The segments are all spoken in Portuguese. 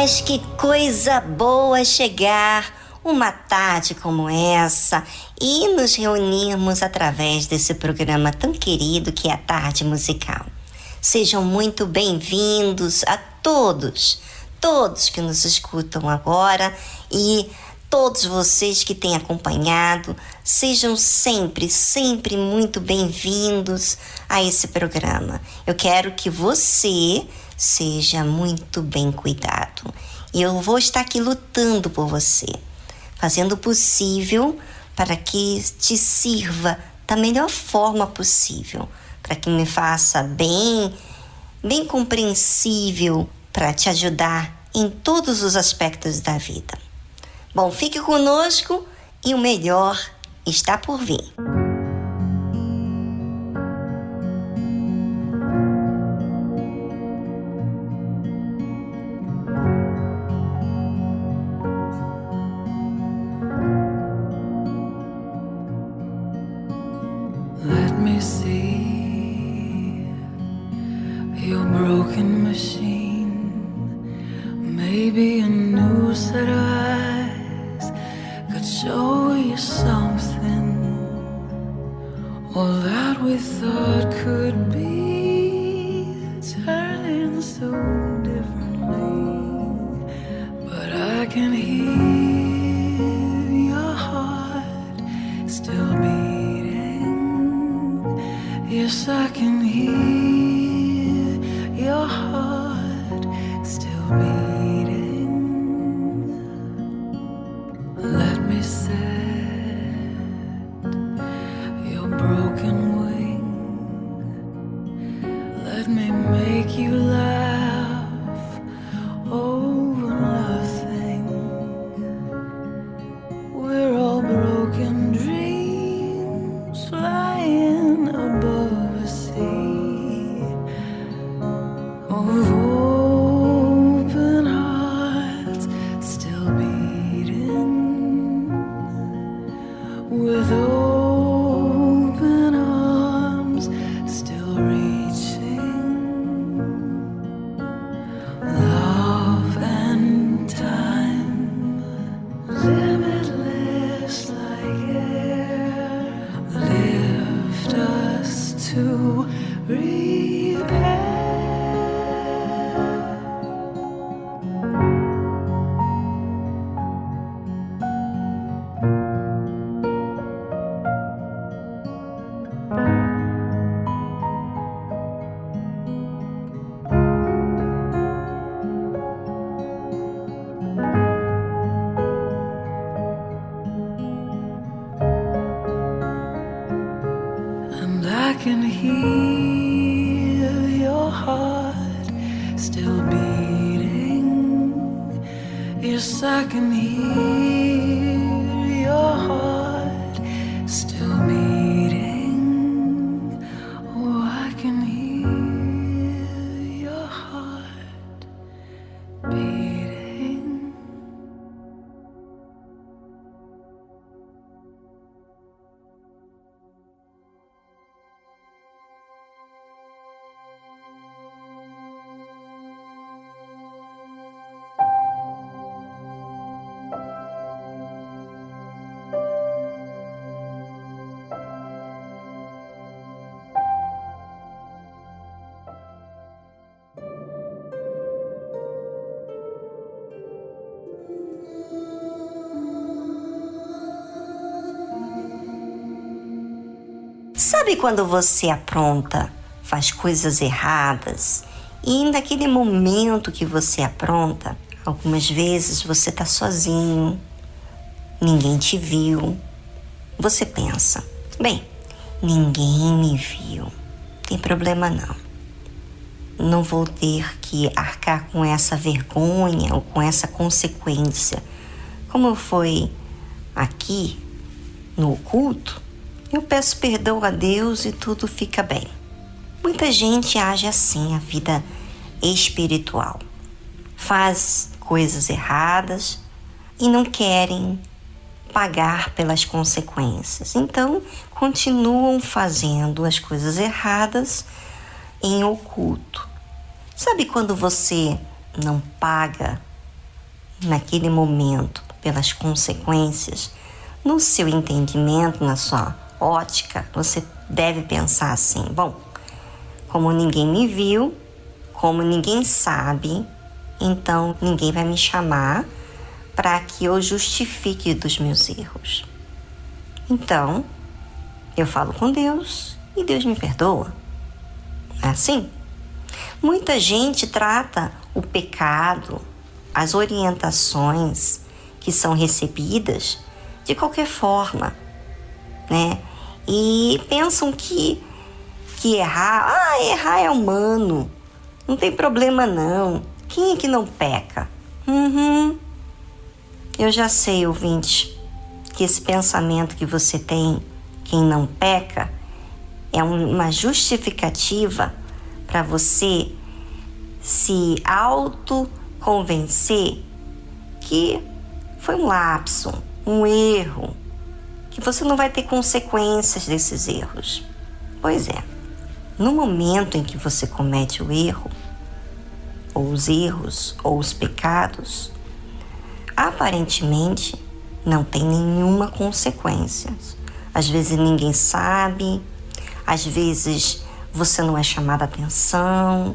Mas que coisa boa chegar uma tarde como essa e nos reunirmos através desse programa tão querido que é a Tarde Musical. Sejam muito bem-vindos a todos, todos que nos escutam agora e todos vocês que têm acompanhado, sejam sempre, sempre muito bem-vindos a esse programa. Eu quero que você seja muito bem cuidado. E eu vou estar aqui lutando por você, fazendo o possível para que te sirva da melhor forma possível, para que me faça bem, bem compreensível, para te ajudar em todos os aspectos da vida. Bom, fique conosco e o melhor está por vir. Sabe quando você apronta, faz coisas erradas e naquele momento que você apronta, algumas vezes você tá sozinho, ninguém te viu. Você pensa, bem, ninguém me viu, tem problema não. Não vou ter que arcar com essa vergonha ou com essa consequência. Como foi aqui no culto, eu peço perdão a Deus e tudo fica bem. Muita gente age assim a vida espiritual. Faz coisas erradas e não querem pagar pelas consequências. Então, continuam fazendo as coisas erradas em oculto. Sabe quando você não paga naquele momento pelas consequências? No seu entendimento, na sua ótica, você deve pensar assim: bom, como ninguém me viu, como ninguém sabe, então ninguém vai me chamar para que eu justifique dos meus erros. Então, eu falo com Deus e Deus me perdoa. É assim? Muita gente trata o pecado, as orientações que são recebidas de qualquer forma, né? E pensam que que errar, ah, errar é humano, não tem problema não. Quem é que não peca? Uhum. Eu já sei, ouvinte, que esse pensamento que você tem, quem não peca, é uma justificativa para você se autoconvencer que foi um lapso, um erro, que você não vai ter consequências desses erros. Pois é, no momento em que você comete o erro, ou os erros, ou os pecados, aparentemente não tem nenhuma consequência. Às vezes ninguém sabe, às vezes você não é chamada atenção,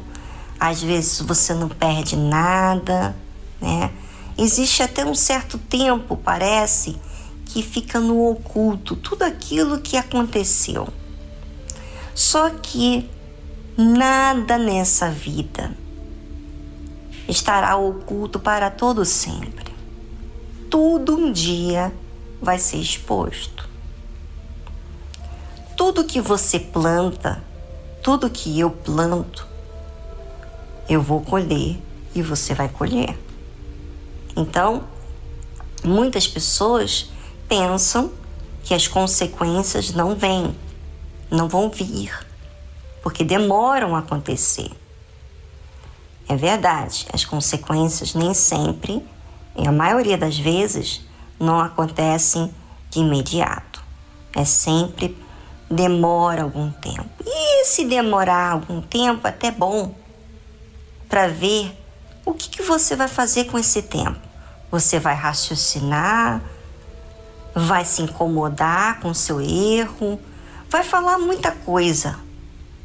às vezes você não perde nada, né? Existe até um certo tempo, parece, que fica no oculto tudo aquilo que aconteceu. Só que nada nessa vida estará oculto para todo sempre. Tudo um dia vai ser exposto. Tudo que você planta, tudo que eu planto, eu vou colher e você vai colher. Então, muitas pessoas pensam que as consequências não vêm, não vão vir, porque demoram a acontecer. É verdade, as consequências nem sempre, e a maioria das vezes, não acontecem de imediato. É sempre demora algum tempo. E se demorar algum tempo, até bom para ver o que, que você vai fazer com esse tempo. Você vai raciocinar, vai se incomodar com seu erro, vai falar muita coisa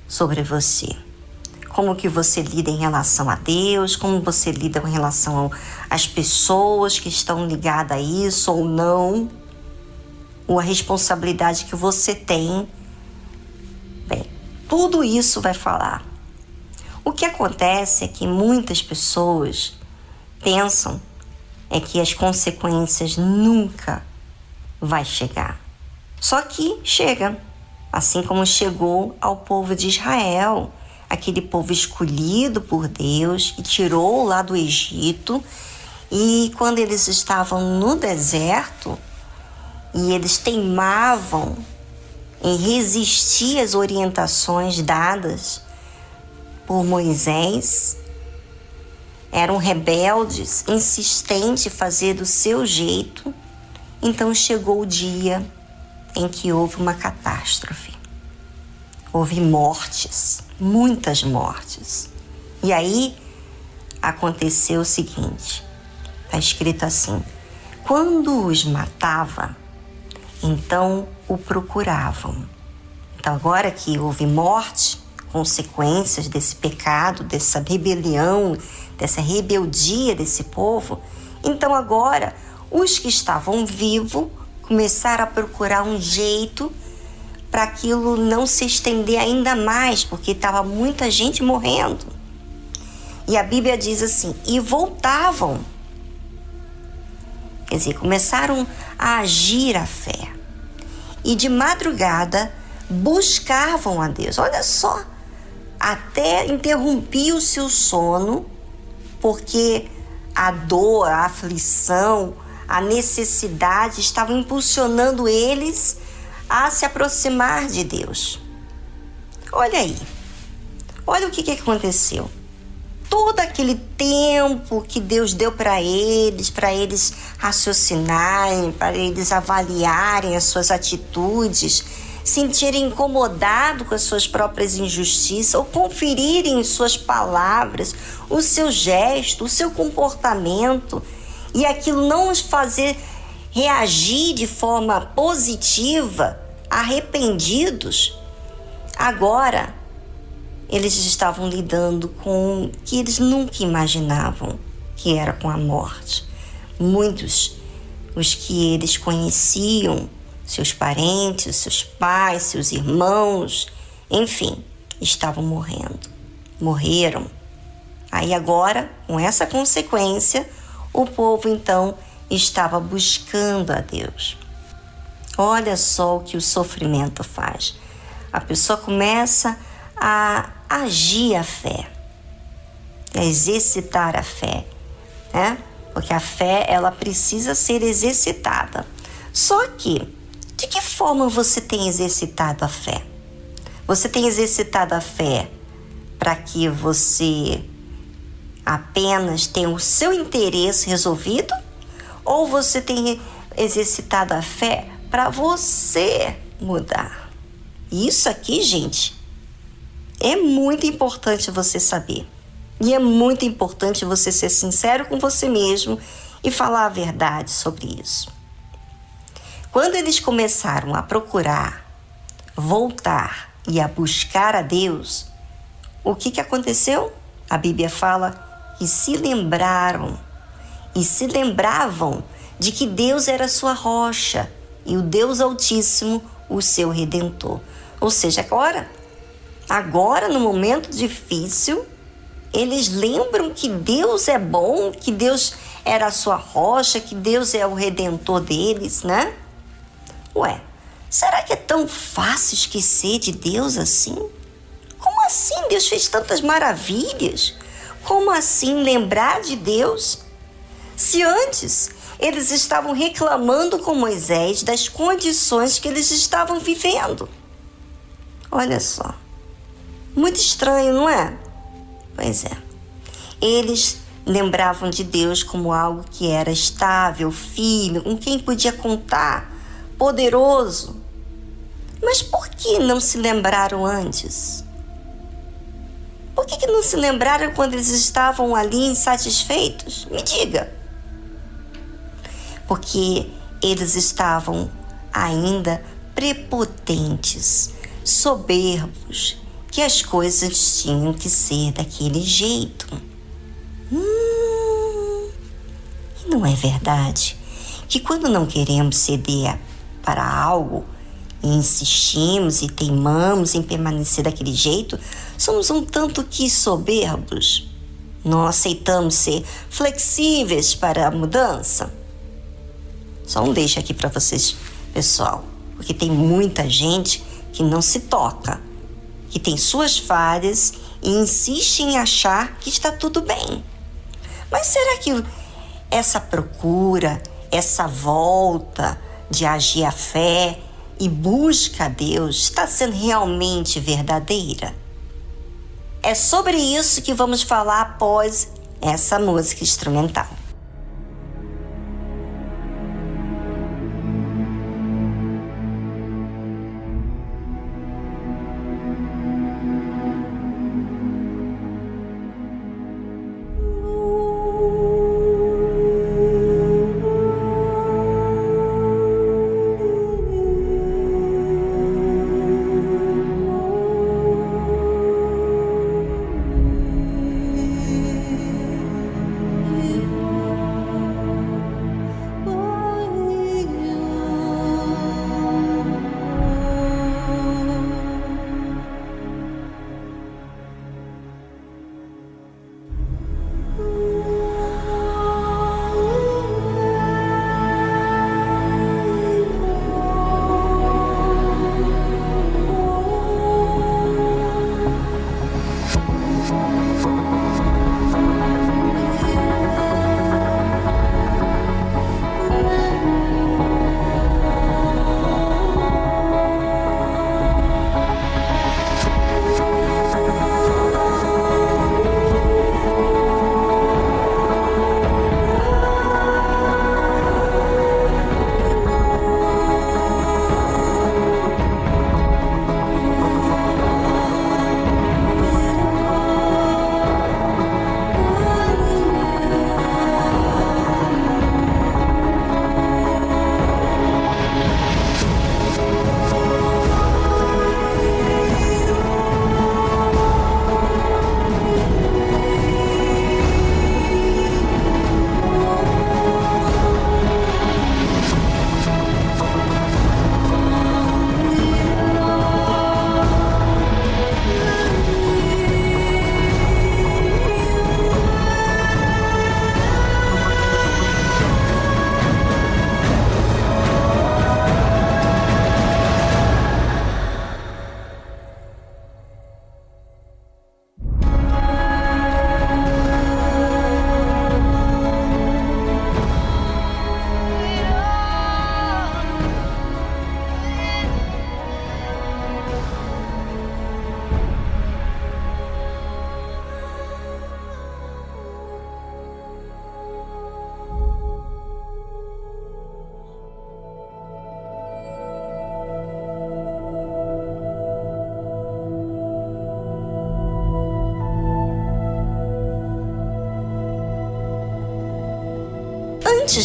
sobre você como que você lida em relação a Deus, como você lida em relação às pessoas que estão ligadas a isso ou não, ou a responsabilidade que você tem. Bem, tudo isso vai falar. O que acontece é que muitas pessoas pensam é que as consequências nunca vai chegar. Só que chega, assim como chegou ao povo de Israel aquele povo escolhido por Deus que tirou lá do Egito. E quando eles estavam no deserto e eles teimavam em resistir às orientações dadas por Moisés, eram rebeldes, insistentes em fazer do seu jeito, então chegou o dia em que houve uma catástrofe. Houve mortes muitas mortes. E aí aconteceu o seguinte: está escrito assim: quando os matava, então o procuravam. Então, agora que houve morte, consequências desse pecado, dessa rebelião, dessa rebeldia desse povo, então agora os que estavam vivos começaram a procurar um jeito para aquilo não se estender ainda mais, porque estava muita gente morrendo. E a Bíblia diz assim: e voltavam. Quer dizer, começaram a agir a fé. E de madrugada buscavam a Deus. Olha só, até interrompia o seu sono, porque a dor, a aflição, a necessidade estavam impulsionando eles a se aproximar de Deus. Olha aí, olha o que, que aconteceu. Todo aquele tempo que Deus deu para eles, para eles raciocinarem, para eles avaliarem as suas atitudes, sentirem incomodado com as suas próprias injustiças, ou conferirem suas palavras, o seu gesto, o seu comportamento, e aquilo não os fazer reagir de forma positiva, arrependidos, agora eles estavam lidando com o que eles nunca imaginavam, que era com a morte. Muitos, os que eles conheciam, seus parentes, seus pais, seus irmãos, enfim, estavam morrendo. Morreram. Aí agora, com essa consequência, o povo então estava buscando a Deus. Olha só o que o sofrimento faz. A pessoa começa a agir a fé, a exercitar a fé, né? Porque a fé ela precisa ser exercitada. Só que de que forma você tem exercitado a fé? Você tem exercitado a fé para que você apenas tenha o seu interesse resolvido ou você tem exercitado a fé para você mudar? Isso aqui, gente, é muito importante você saber. E é muito importante você ser sincero com você mesmo e falar a verdade sobre isso. Quando eles começaram a procurar voltar e a buscar a Deus, o que, que aconteceu? A Bíblia fala que se lembraram e se lembravam de que Deus era sua rocha e o Deus Altíssimo o seu redentor. Ou seja, agora, agora no momento difícil, eles lembram que Deus é bom, que Deus era a sua rocha, que Deus é o redentor deles, né? Ué, será que é tão fácil esquecer de Deus assim? Como assim Deus fez tantas maravilhas? Como assim lembrar de Deus? Se antes eles estavam reclamando com Moisés das condições que eles estavam vivendo. Olha só. Muito estranho, não é? Pois é. Eles lembravam de Deus como algo que era estável, firme, com quem podia contar, poderoso. Mas por que não se lembraram antes? Que, que não se lembraram quando eles estavam ali insatisfeitos? Me diga porque eles estavam ainda prepotentes, soberbos, que as coisas tinham que ser daquele jeito. Hum, e não é verdade que quando não queremos ceder para algo e insistimos e teimamos em permanecer daquele jeito, somos um tanto que soberbos. Não aceitamos ser flexíveis para a mudança. Só um deixa aqui para vocês, pessoal, porque tem muita gente que não se toca, que tem suas falhas e insiste em achar que está tudo bem. Mas será que essa procura, essa volta de agir a fé e busca a Deus está sendo realmente verdadeira? É sobre isso que vamos falar após essa música instrumental.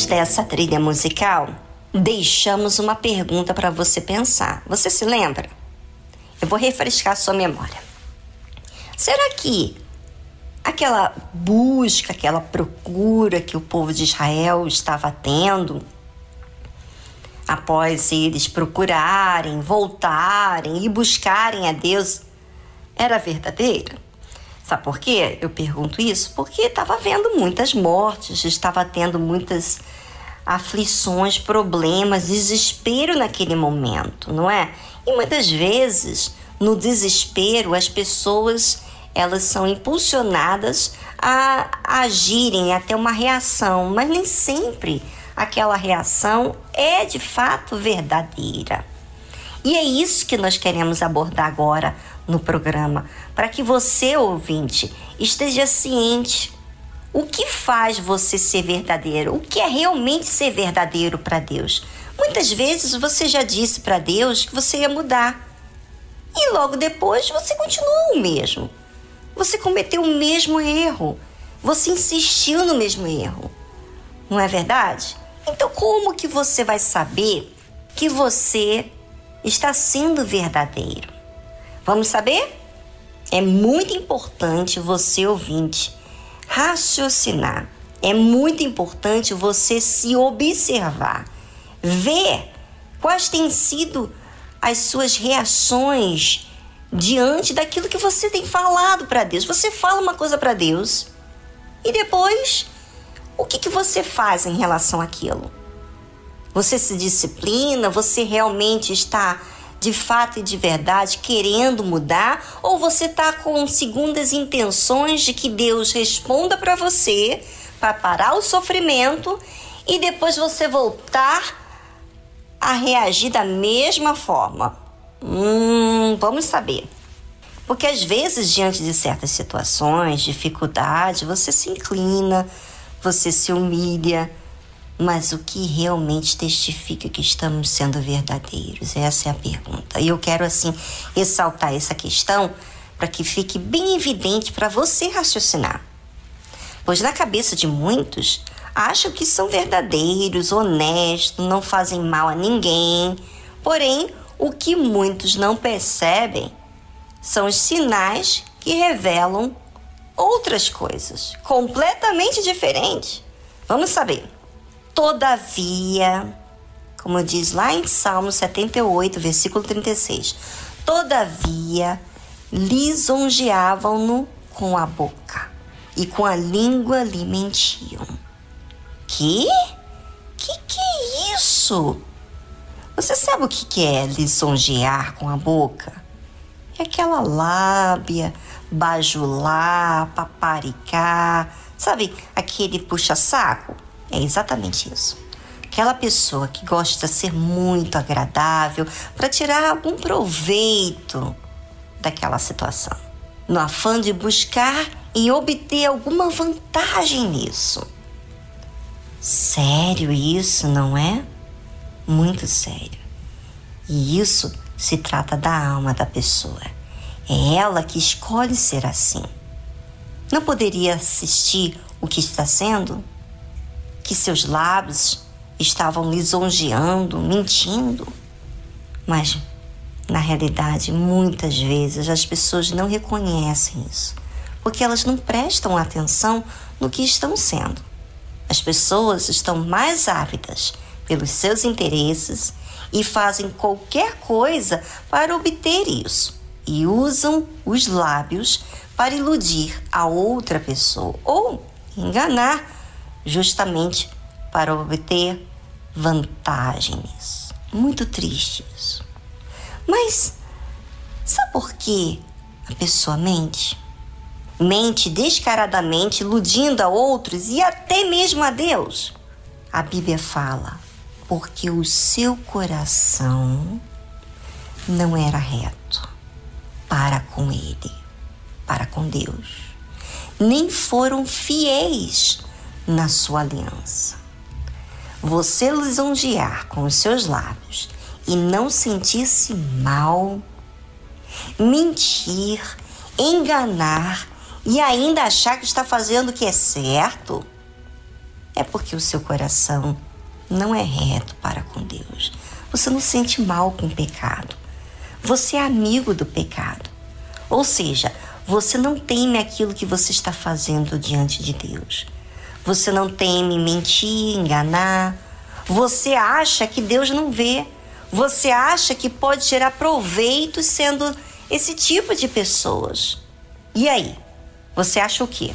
Dessa trilha musical, deixamos uma pergunta para você pensar. Você se lembra? Eu vou refrescar sua memória. Será que aquela busca, aquela procura que o povo de Israel estava tendo, após eles procurarem, voltarem e buscarem a Deus, era verdadeira? Sabe por quê? Eu pergunto isso porque estava havendo muitas mortes, estava tendo muitas aflições, problemas, desespero naquele momento, não é? E muitas vezes, no desespero, as pessoas elas são impulsionadas a agirem até uma reação, mas nem sempre aquela reação é de fato verdadeira. E é isso que nós queremos abordar agora no programa, para que você, ouvinte, esteja ciente o que faz você ser verdadeiro, o que é realmente ser verdadeiro para Deus. Muitas vezes você já disse para Deus que você ia mudar. E logo depois você continuou o mesmo. Você cometeu o mesmo erro. Você insistiu no mesmo erro. Não é verdade? Então como que você vai saber que você está sendo verdadeiro? Vamos saber? É muito importante você ouvinte raciocinar. É muito importante você se observar, ver quais têm sido as suas reações diante daquilo que você tem falado para Deus. Você fala uma coisa para Deus e depois o que, que você faz em relação àquilo? Você se disciplina? Você realmente está de fato e de verdade querendo mudar ou você está com segundas intenções de que Deus responda para você para parar o sofrimento e depois você voltar a reagir da mesma forma? Hum, vamos saber. Porque às vezes, diante de certas situações, dificuldade, você se inclina, você se humilha mas o que realmente testifica que estamos sendo verdadeiros? Essa é a pergunta. E eu quero, assim, ressaltar essa questão para que fique bem evidente para você raciocinar. Pois na cabeça de muitos, acham que são verdadeiros, honestos, não fazem mal a ninguém. Porém, o que muitos não percebem são os sinais que revelam outras coisas completamente diferentes. Vamos saber. Todavia, como diz lá em Salmo 78, versículo 36, todavia lisonjeavam-no com a boca e com a língua lhe mentiam. Que? Que que é isso? Você sabe o que que é lisonjear com a boca? É aquela lábia, bajular, paparicar, sabe aquele puxa-saco? É exatamente isso. Aquela pessoa que gosta de ser muito agradável para tirar algum proveito daquela situação, no afã de buscar e obter alguma vantagem nisso. Sério isso, não é? Muito sério. E isso se trata da alma da pessoa. É ela que escolhe ser assim. Não poderia assistir o que está sendo? Que seus lábios estavam lisonjeando, mentindo. Mas, na realidade, muitas vezes as pessoas não reconhecem isso, porque elas não prestam atenção no que estão sendo. As pessoas estão mais ávidas pelos seus interesses e fazem qualquer coisa para obter isso e usam os lábios para iludir a outra pessoa ou enganar justamente para obter vantagens. Muito triste isso. Mas sabe por que a pessoa mente? Mente descaradamente, iludindo a outros e até mesmo a Deus. A Bíblia fala, porque o seu coração não era reto para com Ele, para com Deus. Nem foram fiéis na sua aliança. Você lisonjear com os seus lábios e não sentir-se mal, mentir, enganar e ainda achar que está fazendo o que é certo, é porque o seu coração não é reto para com Deus. Você não sente mal com o pecado. Você é amigo do pecado. Ou seja, você não teme aquilo que você está fazendo diante de Deus. Você não teme mentir, enganar. Você acha que Deus não vê. Você acha que pode gerar proveito sendo esse tipo de pessoas. E aí? Você acha o quê?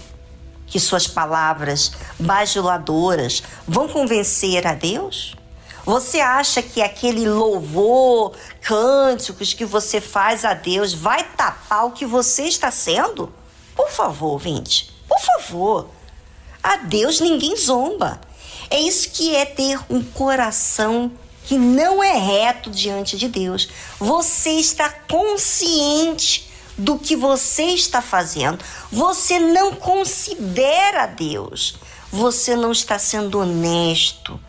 Que suas palavras bajuladoras vão convencer a Deus? Você acha que aquele louvor, cânticos que você faz a Deus vai tapar o que você está sendo? Por favor, vinte, por favor. A Deus ninguém zomba. É isso que é ter um coração que não é reto diante de Deus. Você está consciente do que você está fazendo. Você não considera Deus. Você não está sendo honesto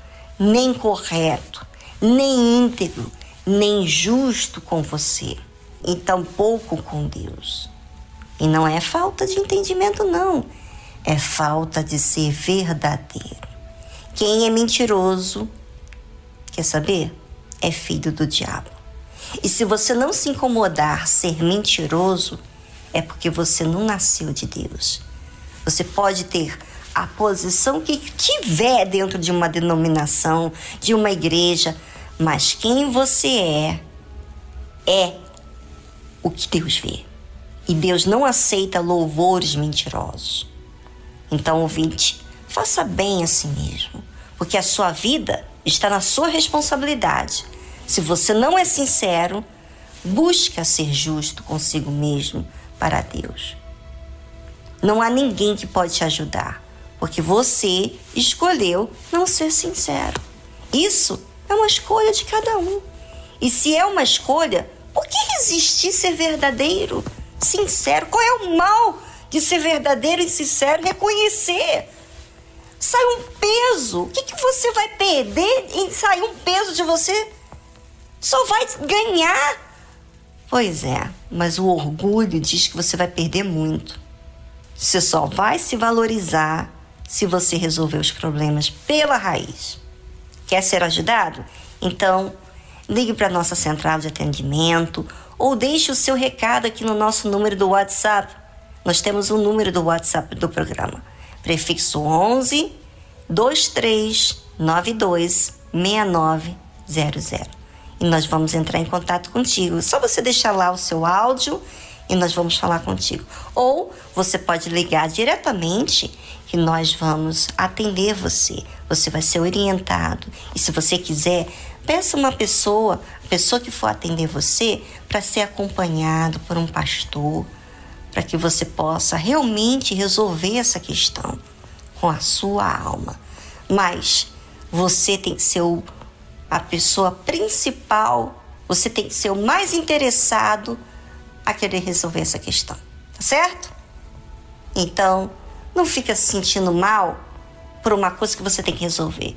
nem correto, nem íntegro, nem justo com você, e tampouco com Deus. E não é falta de entendimento, não, é falta de ser verdadeiro. Quem é mentiroso, quer saber? É filho do diabo. E se você não se incomodar ser mentiroso, é porque você não nasceu de Deus. Você pode ter a posição que tiver dentro de uma denominação, de uma igreja, mas quem você é, é o que Deus vê. E Deus não aceita louvores mentirosos. Então, ouvinte, faça bem a si mesmo, porque a sua vida está na sua responsabilidade. Se você não é sincero, busca ser justo consigo mesmo para Deus. Não há ninguém que pode te ajudar porque você escolheu não ser sincero. Isso é uma escolha de cada um. E se é uma escolha, por que resistir ser verdadeiro, sincero? Qual é o mal de ser verdadeiro e sincero? Reconhecer. Sai um peso. O que, que você vai perder em sair um peso de você? Só vai ganhar. Pois é, mas o orgulho diz que você vai perder muito. Você só vai se valorizar se você resolver os problemas pela raiz. Quer ser ajudado? Então, ligue para a nossa central de atendimento ou deixe o seu recado aqui no nosso número do WhatsApp. Nós temos o um número do WhatsApp do programa. Prefixo 11 2392 6900. E nós vamos entrar em contato contigo. Só você deixar lá o seu áudio e nós vamos falar contigo. Ou você pode ligar diretamente que nós vamos atender você. Você vai ser orientado. E se você quiser, peça uma pessoa, a pessoa que for atender você, para ser acompanhado por um pastor, para que você possa realmente resolver essa questão com a sua alma. Mas você tem que ser a pessoa principal, você tem que ser o mais interessado a querer resolver essa questão, tá certo? Então, não fica se sentindo mal por uma coisa que você tem que resolver.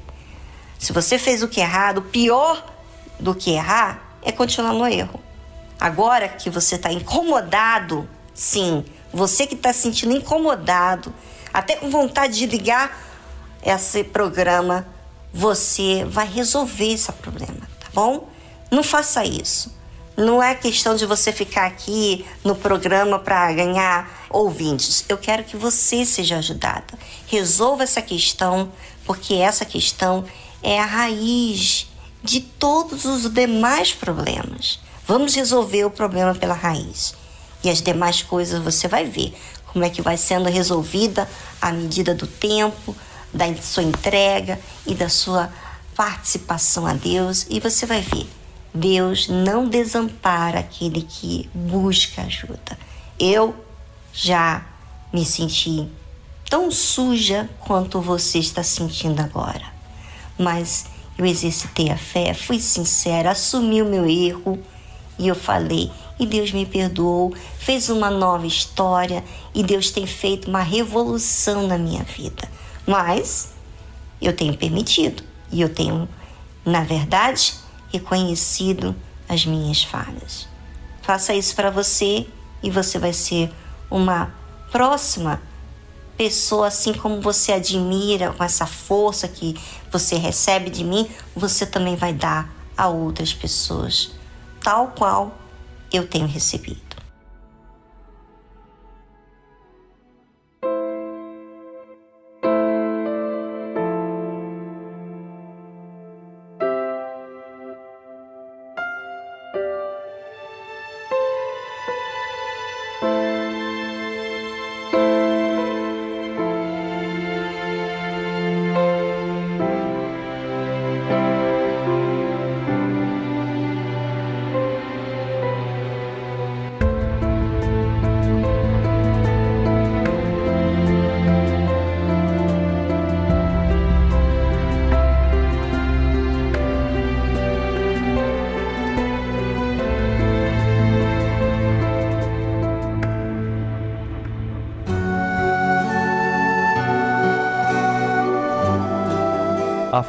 Se você fez o que é errado, pior do que errar é continuar no erro. Agora que você está incomodado, sim, você que está se sentindo incomodado, até com vontade de ligar esse programa, você vai resolver esse problema, tá bom? Não faça isso. Não é questão de você ficar aqui no programa para ganhar ouvintes. Eu quero que você seja ajudada. Resolva essa questão, porque essa questão é a raiz de todos os demais problemas. Vamos resolver o problema pela raiz. E as demais coisas você vai ver como é que vai sendo resolvida à medida do tempo, da sua entrega e da sua participação a Deus. E você vai ver Deus não desampara aquele que busca ajuda. Eu já me senti tão suja quanto você está sentindo agora. Mas eu exercitei a fé, fui sincera, assumi o meu erro e eu falei, e Deus me perdoou, fez uma nova história e Deus tem feito uma revolução na minha vida. Mas eu tenho permitido e eu tenho, na verdade, reconhecido as minhas falhas. Faça isso para você e você vai ser uma próxima pessoa, assim como você admira, com essa força que você recebe de mim, você também vai dar a outras pessoas, tal qual eu tenho recebido.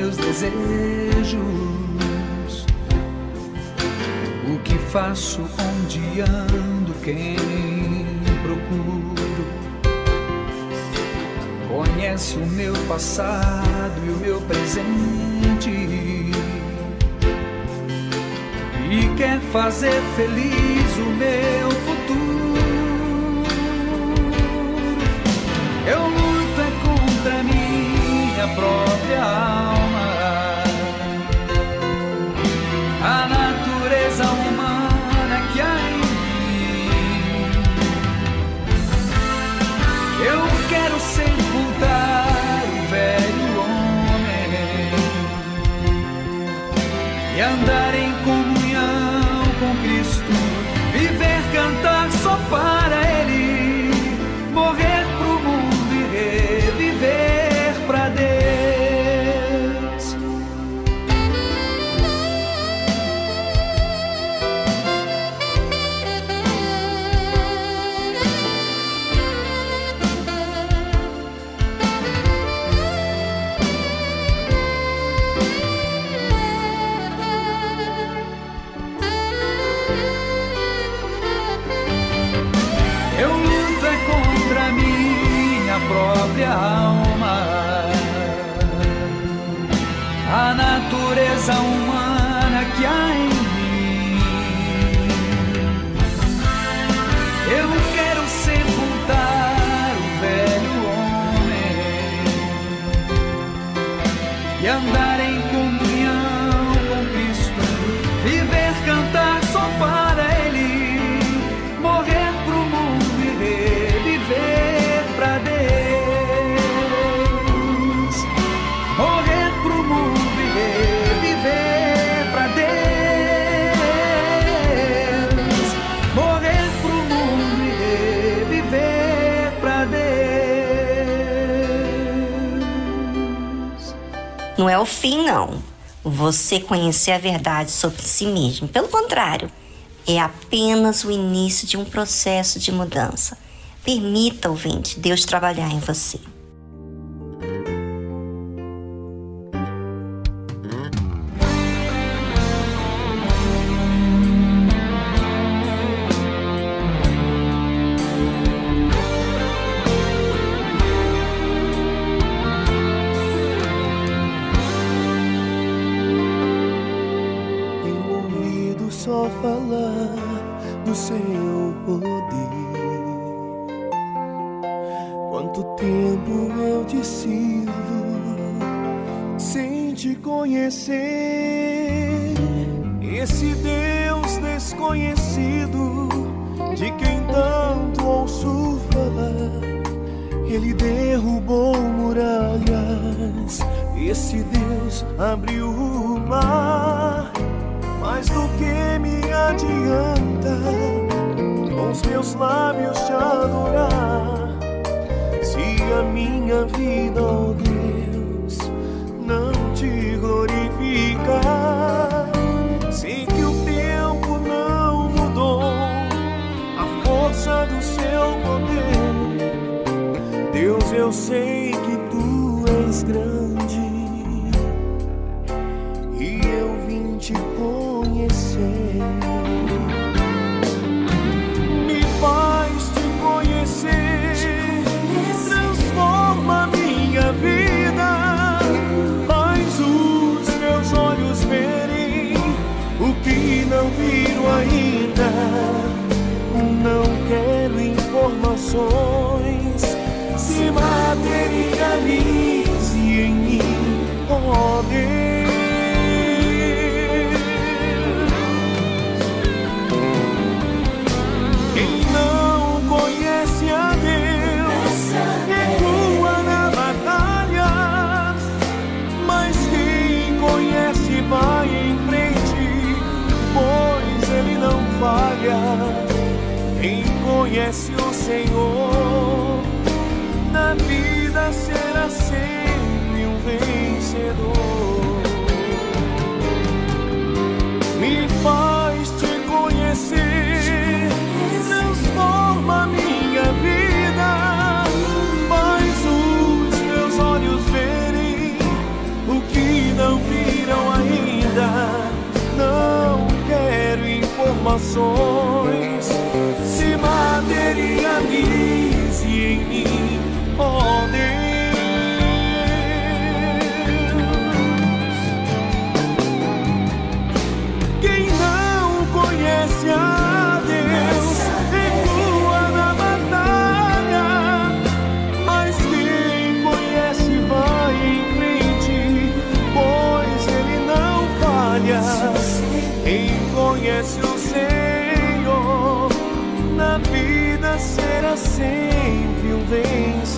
meus desejos que faço, onde ando, quem procuro. Conhece o meu passado e o meu presente. E quer fazer feliz o meu futuro. Não é o fim, não. Você conhecer a verdade sobre si mesmo. Pelo contrário, é apenas o início de um processo de mudança. Permita, ouvinte, Deus trabalhar em você.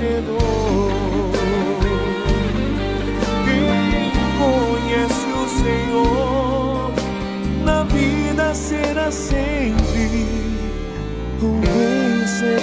vencedor. Quem conhece o Senhor na vida será sempre um vencedor.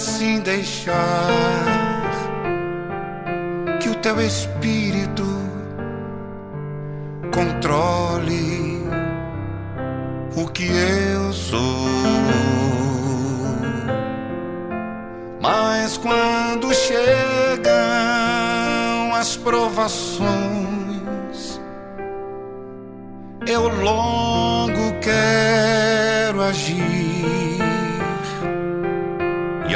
assim deixar que o teu espírito controle o que eu sou. Mas quando chegam as provações, eu logo quero agir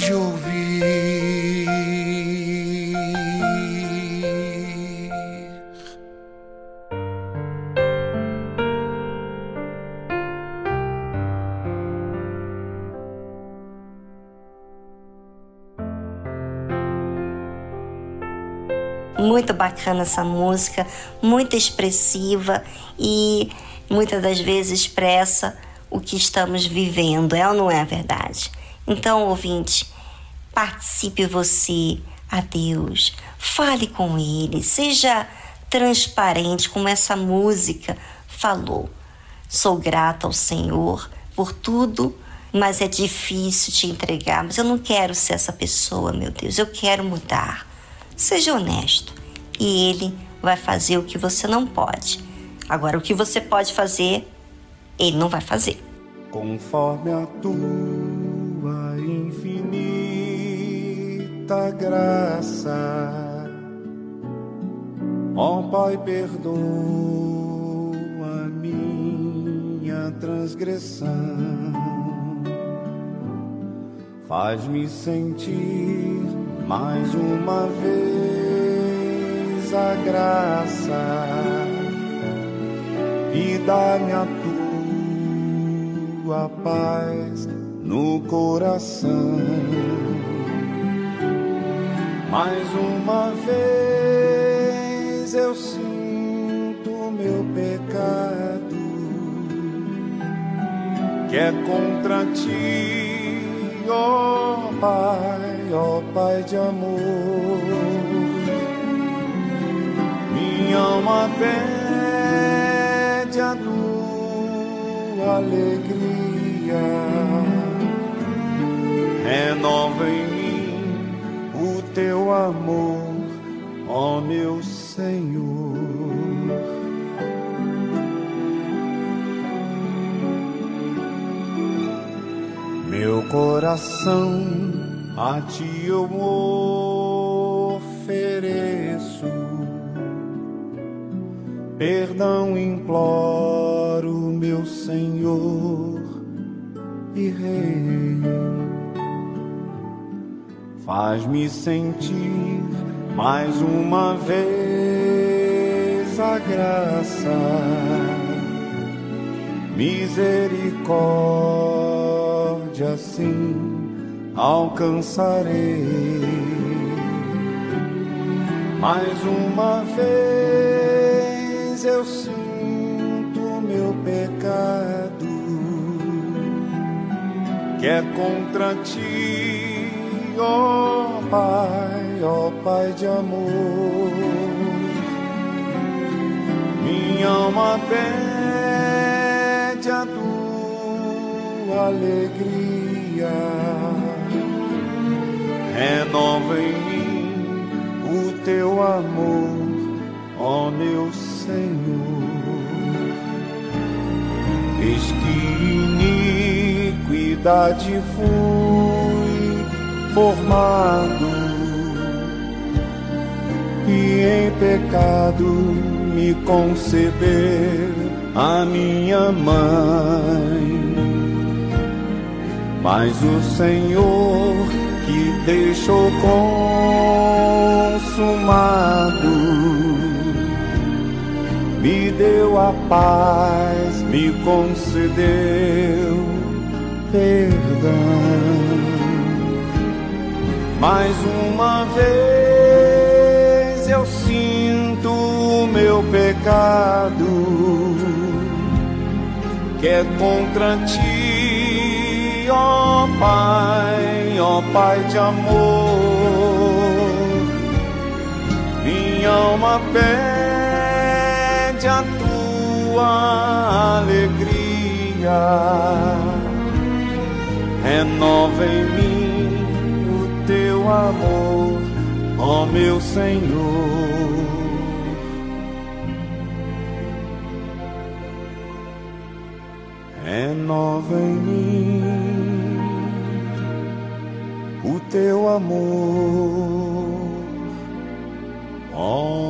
de ouvir. Muito bacana essa música, muito expressiva e muitas das vezes expressa o que estamos vivendo, é ou não é verdade? Então, ouvinte, participe você a Deus, fale com Ele, seja transparente como essa música falou. Sou grata ao Senhor por tudo, mas é difícil te entregar. Mas eu não quero ser essa pessoa, meu Deus, eu quero mudar. Seja honesto e ele vai fazer o que você não pode. Agora, o que você pode fazer, ele não vai fazer. Conforme a tua infinita graça, ó Pai, perdoa minha transgressão, faz-me sentir mais uma vez a graça e dá-me a tua paz no coração. Mais uma vez eu sinto meu pecado, que é contra ti, ó Pai ó Pai de amor. Minha alma pede a tua alegria, renova em mim teu amor, ó meu Senhor. Meu coração a ti eu ofereço. Perdão imploro, meu Senhor e Rei. Faz-me sentir mais uma vez a graça, misericórdia, sim alcançarei. Mais uma vez eu sinto meu pecado, que é contra ti, ó Pai, ó Pai de amor. Minha alma pede a tua alegria renova em mim o teu amor, ó meu Senhor. Eis que iniquidade fui formado e em pecado me conceber a minha mãe. Mas o Senhor que deixou consumado, me deu a paz, me concedeu perdão. Mais uma vez eu sinto o meu pecado, que é contra ti, ó Pai ó Pai de amor, minha alma pede a tua alegria, renova em mim amor, ó meu Senhor. renova em mim o teu amor, ó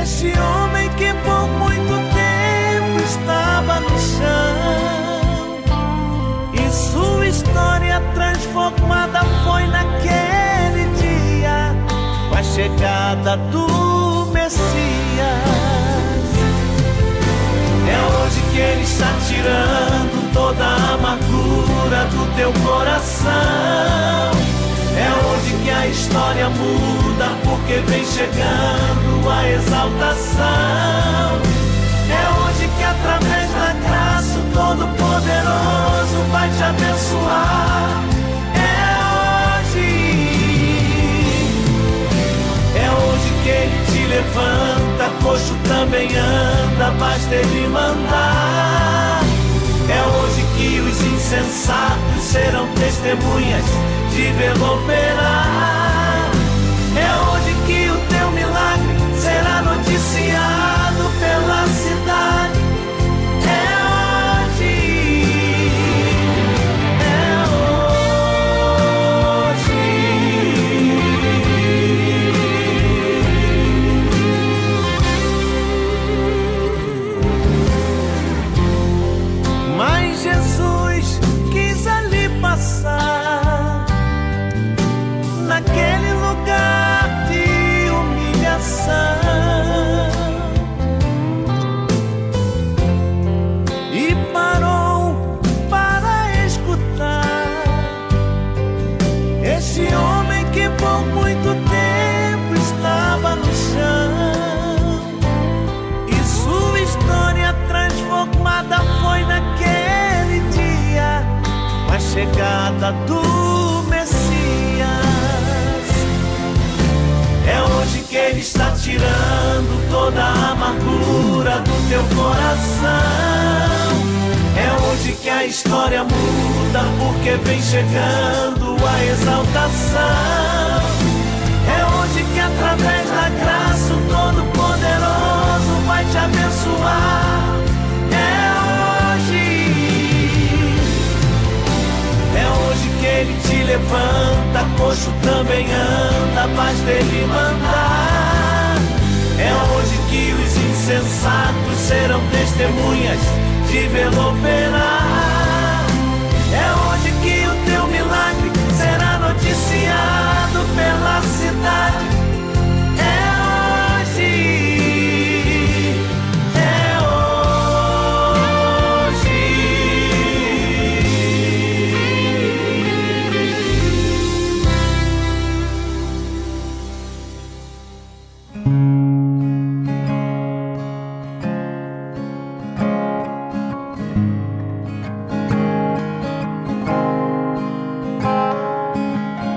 Esse homem que por muito tempo estava no chão e sua história transformada foi naquele a chegada do Messias. É hoje que Ele está tirando toda a amargura do teu coração. É hoje a história muda, porque vem chegando a exaltação. É hoje que através da graça o Todo-Poderoso vai te abençoar. que ele te levanta, coxo também anda, basta ele mandar. É hoje que os insensatos serão testemunhas de vê-lo operar. Toda a amargura do teu coração. É hoje que a história muda, porque vem chegando a exaltação. É hoje que através da graça o Todo-Poderoso vai te abençoar. que ele te levanta, coxo também anda, basta ele mandar. É hoje que os insensatos serão testemunhas de operar.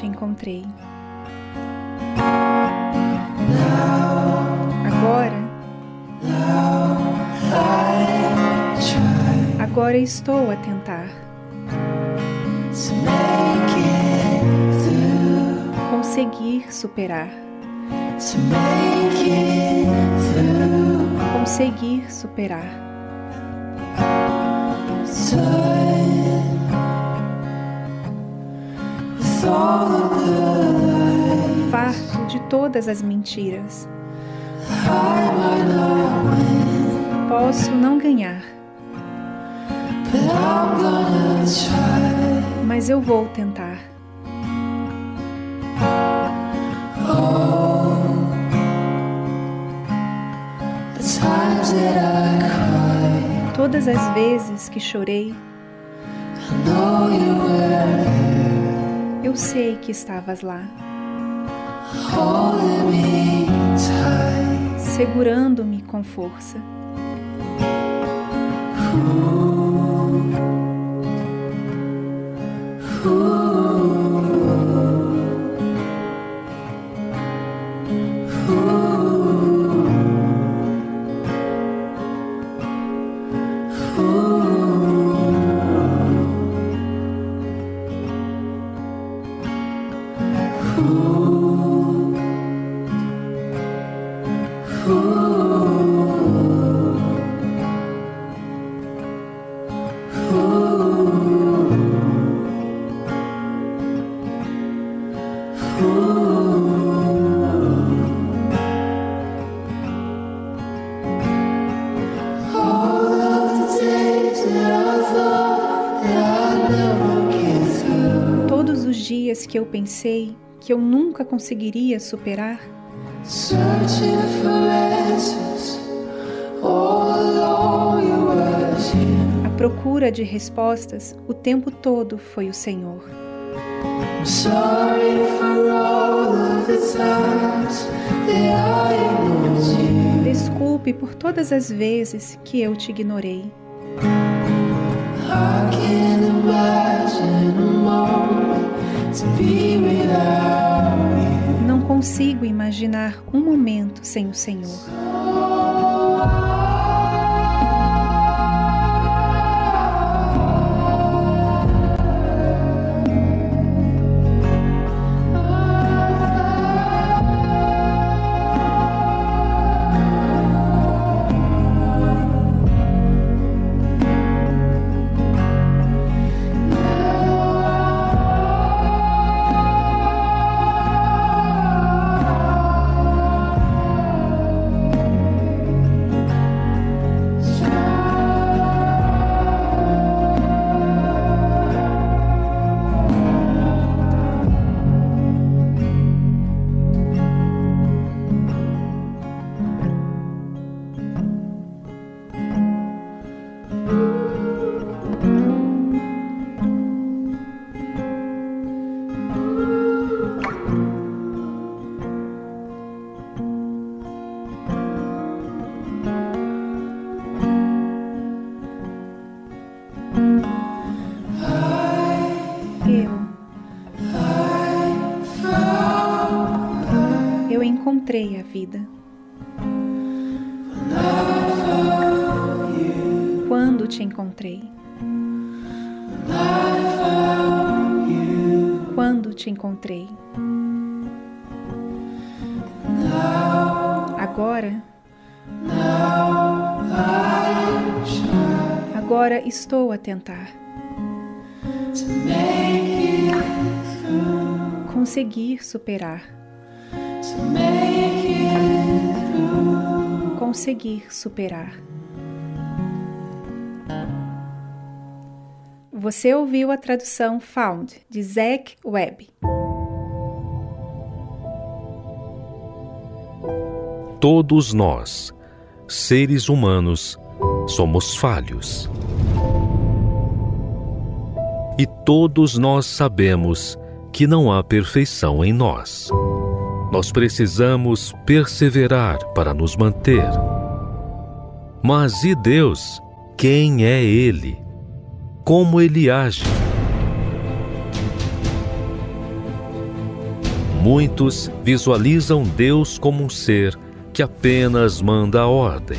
te encontrei? Agora. Agora estou a tentar. Conseguir superar conseguir superar. Todas as mentiras. Posso não ganhar. Mas eu vou tentar. Todas as vezes que chorei, eu sei que estavas lá, segurando-me com força. Pensei que eu nunca conseguiria superar, a procura de respostas o tempo todo foi o Senhor. Desculpe por todas as vezes que eu te ignorei. Não consigo imaginar um momento sem o Senhor. Estou a tentar. Conseguir superar. Conseguir superar. Você ouviu a tradução Found de Zack Webb. Todos nós, seres humanos, somos falhos. E todos nós sabemos que não há perfeição em nós. Nós precisamos perseverar para nos manter. Mas e Deus? Quem é Ele? Como Ele age? Muitos visualizam Deus como um ser que apenas manda a ordem,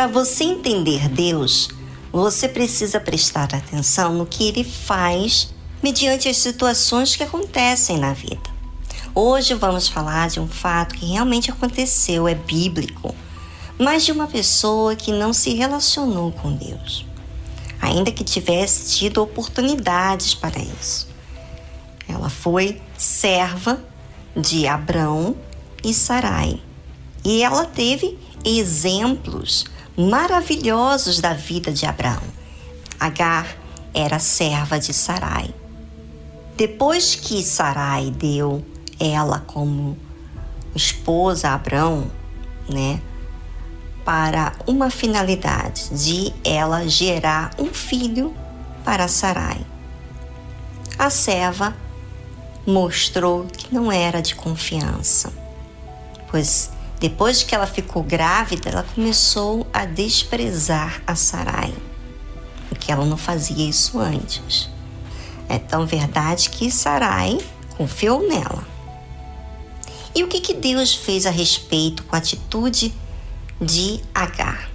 Para você entender Deus, você precisa prestar atenção no que ele faz mediante as situações que acontecem na vida. Hoje vamos falar de um fato que realmente aconteceu, é bíblico, mas de uma pessoa que não se relacionou com Deus, ainda que tivesse tido oportunidades para isso. Ela foi serva de Abrão e Sarai, e ela teve exemplos maravilhosos da vida de Abraão. Agar era serva de Sarai. Depois que Sarai deu ela como esposa a Abrão, né, para uma finalidade de ela gerar um filho para Sarai. A serva mostrou que não era de confiança, pois depois que ela ficou grávida, ela começou a desprezar a Sarai, porque ela não fazia isso antes. É tão verdade que Sarai confiou nela. E o que, que Deus fez a respeito com a atitude de Agar?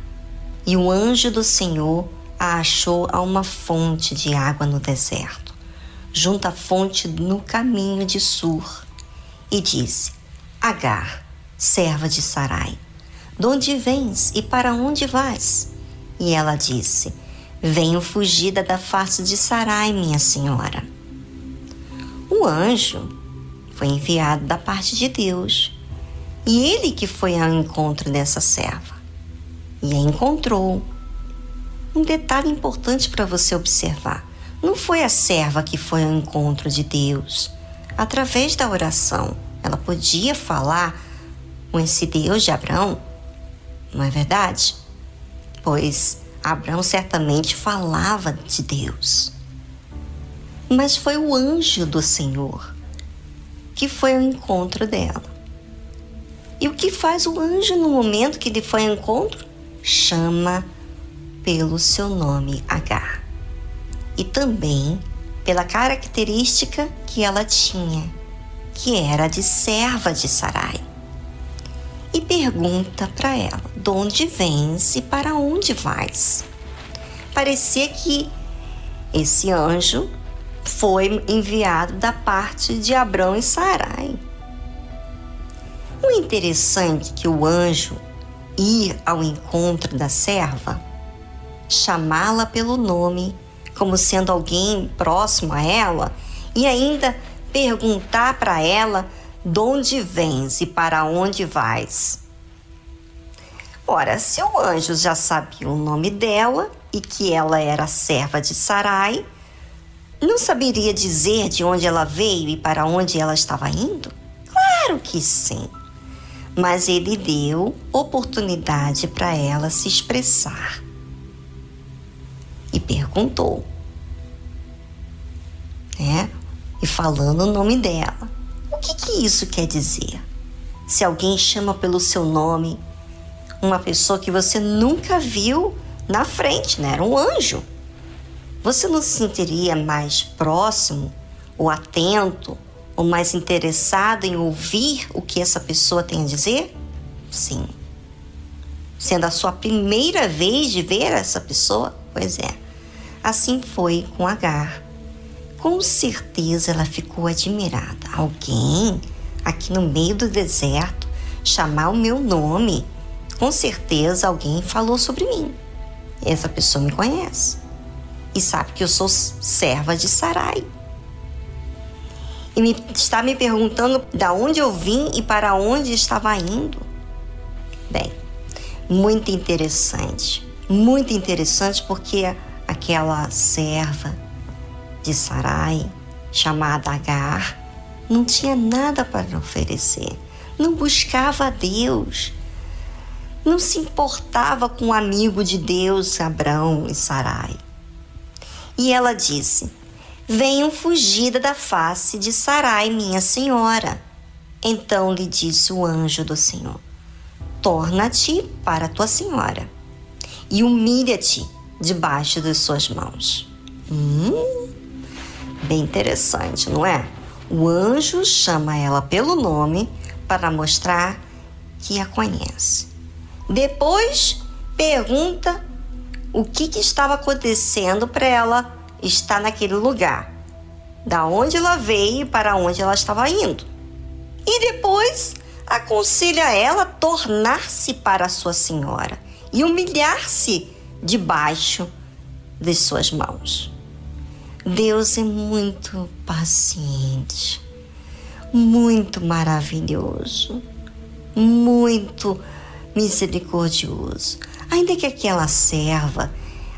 E o anjo do Senhor a achou a uma fonte de água no deserto, junto à fonte no caminho de Sur, e disse: Agar, serva de Sarai, de onde vens e para onde vais? E ela disse: Venho fugida da face de Sarai, minha senhora. O anjo foi enviado da parte de Deus, e ele que foi ao encontro dessa serva. E a encontrou. Um detalhe importante para você observar: não foi a serva que foi ao encontro de Deus. Através da oração, ela podia falar esse Deus de Abraão, não é verdade? Pois Abraão certamente falava de Deus. Mas foi o anjo do Senhor que foi ao encontro dela. E o que faz o anjo no momento que ele foi ao encontro? Chama pelo seu nome Agar. E também pela característica que ela tinha, que era de serva de Sarai e pergunta para ela: De onde vens e para onde vais? Parecia que esse anjo foi enviado da parte de Abrão e Sarai. O interessante é que o anjo ir ao encontro da serva, chamá-la pelo nome, como sendo alguém próximo a ela, e ainda perguntar para ela de onde vens e para onde vais? Ora, se o anjo já sabia o nome dela e que ela era serva de Sarai, não saberia dizer de onde ela veio e para onde ela estava indo? Claro que sim. Mas ele deu oportunidade para ela se expressar. E perguntou, né? E falando o nome dela. Que, que isso quer dizer? Se alguém chama pelo seu nome uma pessoa que você nunca viu na frente, né? Era um anjo. Você não se sentiria mais próximo ou atento ou mais interessado em ouvir o que essa pessoa tem a dizer? Sim. Sendo a sua primeira vez de ver essa pessoa? Pois é. Assim foi com Agar. Com certeza ela ficou admirada. Alguém aqui no meio do deserto chamar o meu nome. Com certeza alguém falou sobre mim. Essa pessoa me conhece e sabe que eu sou serva de Sarai. E me, está me perguntando da onde eu vim e para onde estava indo. Bem, muito interessante. Muito interessante porque aquela serva de Sarai, chamada Agar, não tinha nada para oferecer, não buscava a Deus, não se importava com o amigo de Deus, Abrão e Sarai. E ela disse: Venham fugida da face de Sarai, minha senhora. Então lhe disse o anjo do Senhor: Torna-te para tua senhora e humilha-te debaixo das suas mãos. Hum, Bem interessante, não é? O anjo chama ela pelo nome para mostrar que a conhece. Depois pergunta o que, que estava acontecendo para ela estar naquele lugar, da onde ela veio e para onde ela estava indo. E depois aconselha ela a tornar-se para a sua senhora e humilhar-se debaixo de suas mãos. Deus é muito paciente, muito maravilhoso, muito misericordioso. Ainda que aquela serva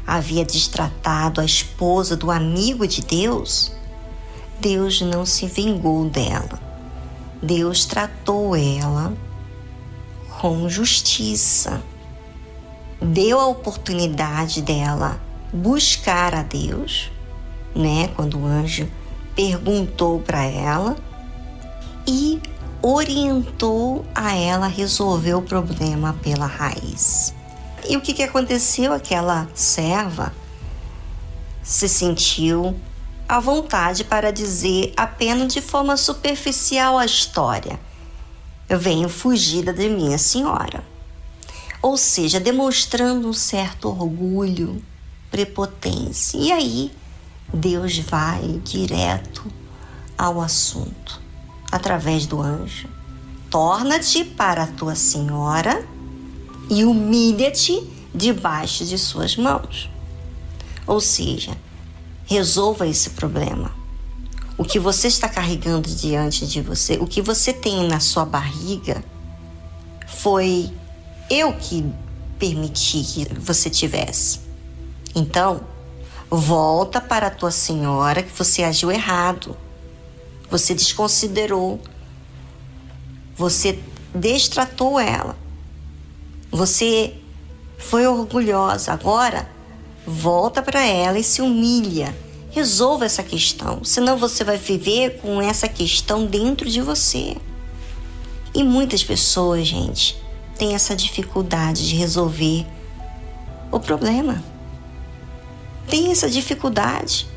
havia destratado a esposa do amigo de Deus, Deus não se vingou dela. Deus tratou ela com justiça. Deu a oportunidade dela buscar a Deus, né? Quando o anjo perguntou para ela e orientou a ela resolver o problema pela raiz. E o que, que aconteceu? Aquela serva se sentiu à vontade para dizer apenas de forma superficial a história. Eu venho fugida de minha senhora. Ou seja, demonstrando um certo orgulho, prepotência. E aí, Deus vai direto ao assunto através do anjo. Torna-te para a tua senhora e humilha-te debaixo de suas mãos. Ou seja, resolva esse problema. O que você está carregando diante de você, o que você tem na sua barriga, foi eu que permiti que você tivesse. Então, volta para a tua senhora que você agiu errado. Você desconsiderou. Você destratou ela. Você foi orgulhosa. Agora, volta para ela e se humilha. Resolva essa questão, senão você vai viver com essa questão dentro de você. E muitas pessoas, gente, têm essa dificuldade de resolver o problema. Tem essa dificuldade.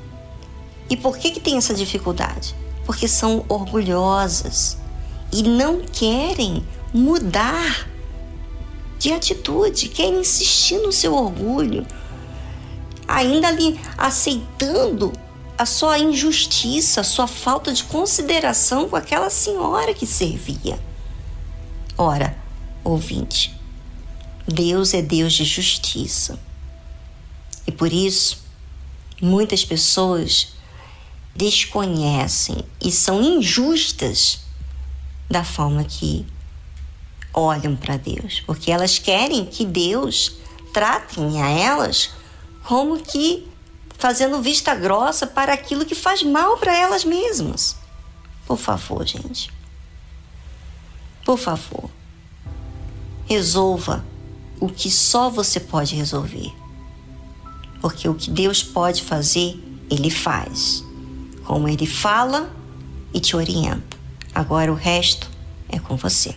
E por que, que tem essa dificuldade? porque são orgulhosas e não querem mudar de atitude, querem insistir no seu orgulho, ainda ali aceitando a sua injustiça, a sua falta de consideração com aquela senhora que servia. Ora, ouvinte, Deus é Deus de justiça. E por isso, muitas pessoas desconhecem e são injustas da forma que olham para Deus, porque elas querem que Deus tratem a elas como que fazendo vista grossa para aquilo que faz mal para elas mesmas. Por favor, gente. Por favor. Resolva o que só você pode resolver. Porque o que Deus pode fazer, Ele faz como ele fala e te orienta. Agora o resto é com você.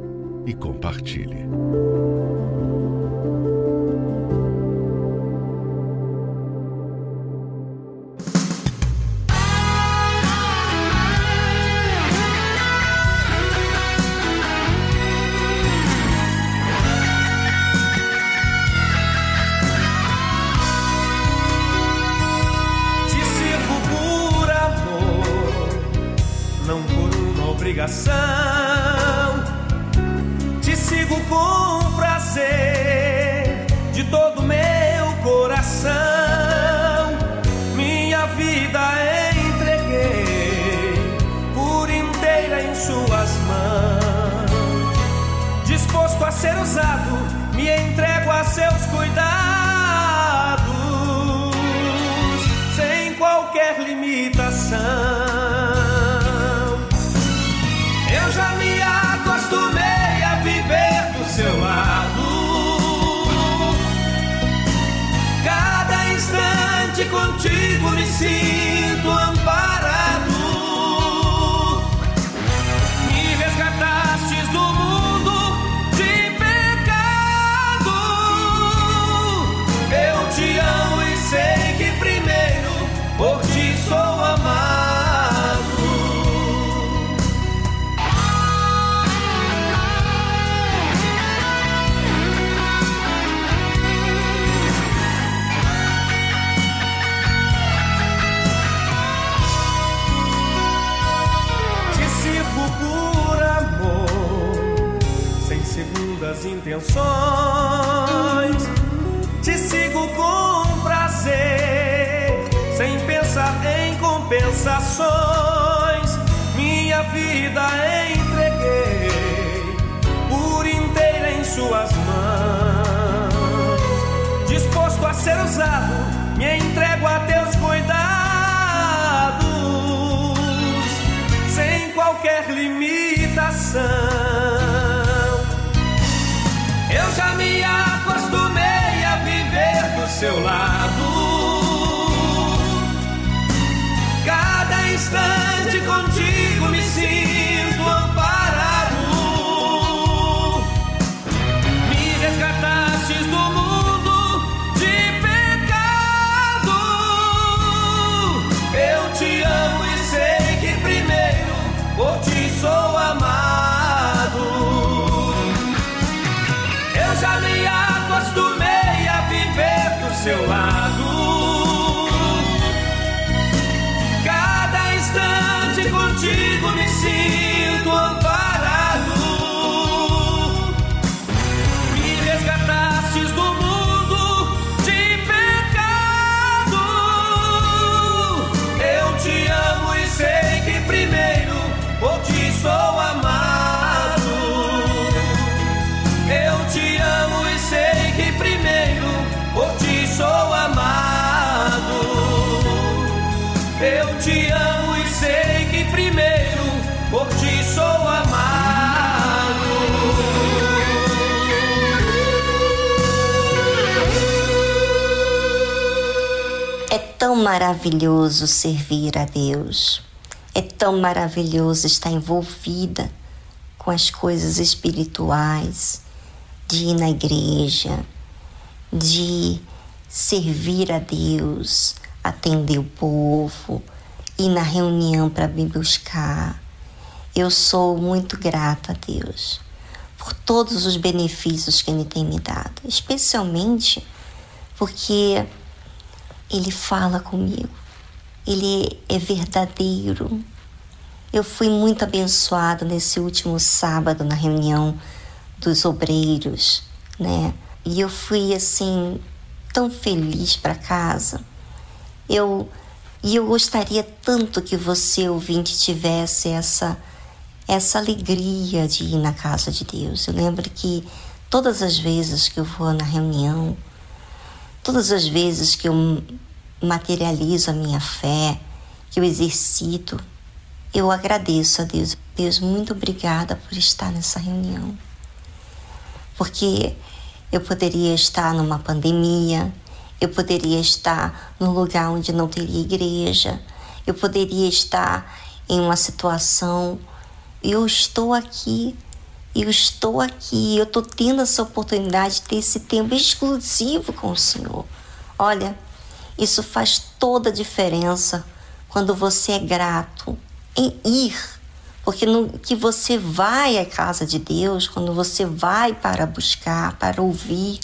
e compartilhe. Compensações. Minha vida entreguei por inteira em Suas mãos. Disposto a ser usado, me entrego a teus cuidados sem qualquer limitação. Eu já me acostumei a viver do seu lado. Maravilhoso servir a Deus. É tão maravilhoso estar envolvida com as coisas espirituais, de ir na igreja, de servir a Deus, atender o povo, ir na reunião para me buscar. Eu sou muito grata a Deus por todos os benefícios que Ele tem me dado, especialmente porque Ele fala comigo, Ele é verdadeiro. Eu fui muito abençoada nesse último sábado na reunião dos obreiros, né? E eu fui assim tão feliz para casa. Eu e eu gostaria tanto que você ouvinte tivesse essa essa alegria de ir na casa de Deus. Eu lembro que todas as vezes que eu vou na reunião, todas as vezes que eu materializo a minha fé, que eu exercito, eu agradeço a Deus. Deus, muito obrigada por estar nessa reunião. Porque eu poderia estar numa pandemia, eu poderia estar num lugar onde não teria igreja, eu poderia estar em uma situação eu estou aqui, eu estou aqui, eu estou tendo essa oportunidade de ter esse tempo exclusivo com o Senhor. Olha, isso faz toda a diferença quando você é grato em ir, porque no que você vai à casa de Deus, quando você vai para buscar, para ouvir,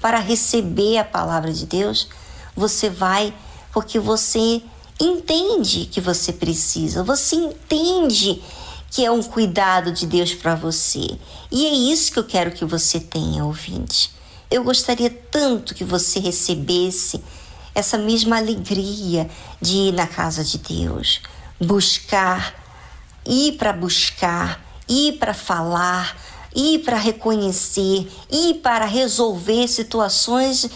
para receber a palavra de Deus, você vai porque você entende que você precisa, você entende que é um cuidado de Deus para você. E é isso que eu quero que você tenha, ouvinte. Eu gostaria tanto que você recebesse essa mesma alegria de ir na casa de Deus, buscar, ir para buscar, ir para falar, ir para reconhecer, ir para resolver situações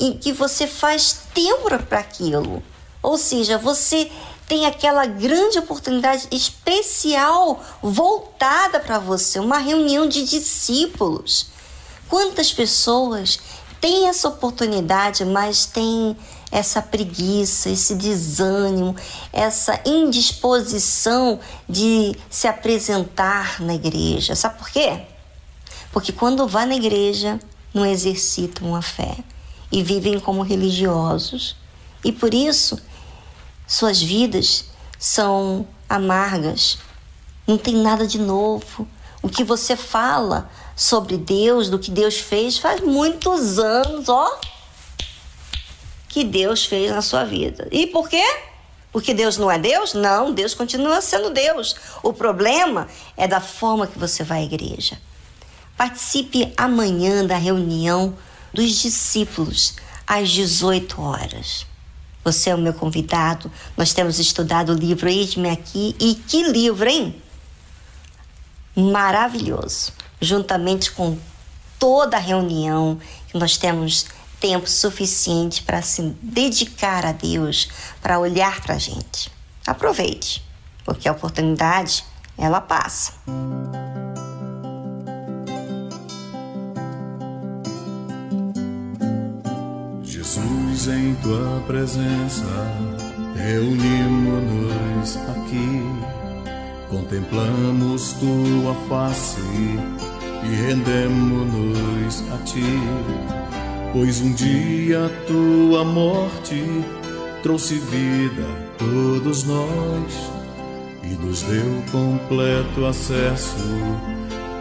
em que você faz tempo para aquilo. Ou seja, você tem aquela grande oportunidade especial voltada para você, uma reunião de discípulos. Quantas pessoas têm essa oportunidade, mas têm essa preguiça, esse desânimo, essa indisposição de se apresentar na igreja. Sabe por quê? Porque quando vai na igreja, não exercitam a fé e vivem como religiosos. E por isso suas vidas são amargas, não tem nada de novo. O que você fala sobre Deus, do que Deus fez, faz muitos anos, ó, que Deus fez na sua vida. E por quê? Porque Deus não é Deus? Não, Deus continua sendo Deus. O problema é da forma que você vai à igreja. Participe amanhã da reunião dos discípulos às 18 horas. Você é o meu convidado. Nós temos estudado o livro Eis-me Aqui. E que livro, hein? Maravilhoso. Juntamente com toda a reunião, nós temos tempo suficiente para se dedicar a Deus, para olhar para a gente. Aproveite, porque a oportunidade, ela passa. Jesus, em tua presença, reunimos-nos aqui, contemplamos tua face e rendemos-nos a ti, pois um dia tua morte trouxe vida a todos nós e nos deu completo acesso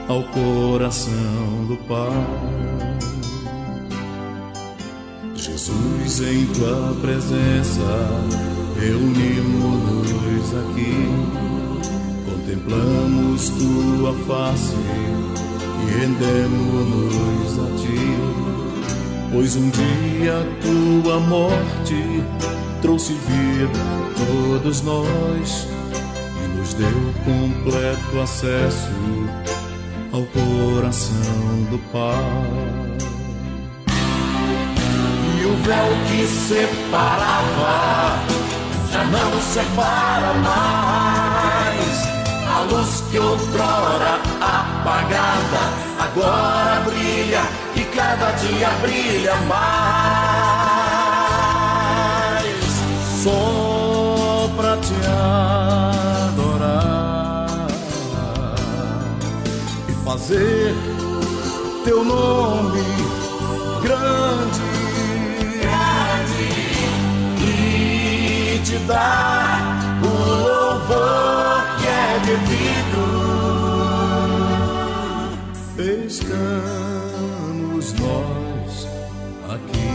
ao coração do Pai. Jesus, em tua presença, reunimos-nos aqui, contemplamos tua face e rendemos-nos a ti, pois um dia tua morte trouxe vida a todos nós e nos deu completo acesso ao coração do Pai véu que separava já não separa mais. A luz que outrora apagada agora brilha e cada dia brilha mais. Só pra te adorar e fazer teu nome grande te dar o louvor que é devido. Estamos nós aqui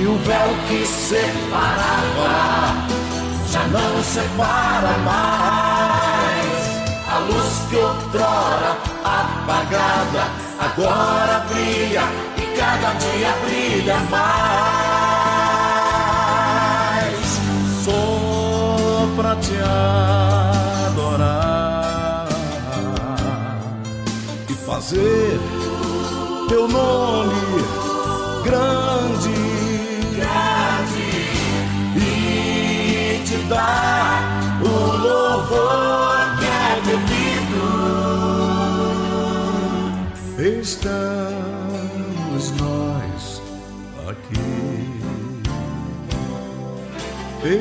e o véu que separava já não separa mais. A luz que outrora apagada agora brilha e cada dia brilha mais. Te adorar e fazer teu nome grande, grande e te dar o louvor que é devido. Estamos nós aqui.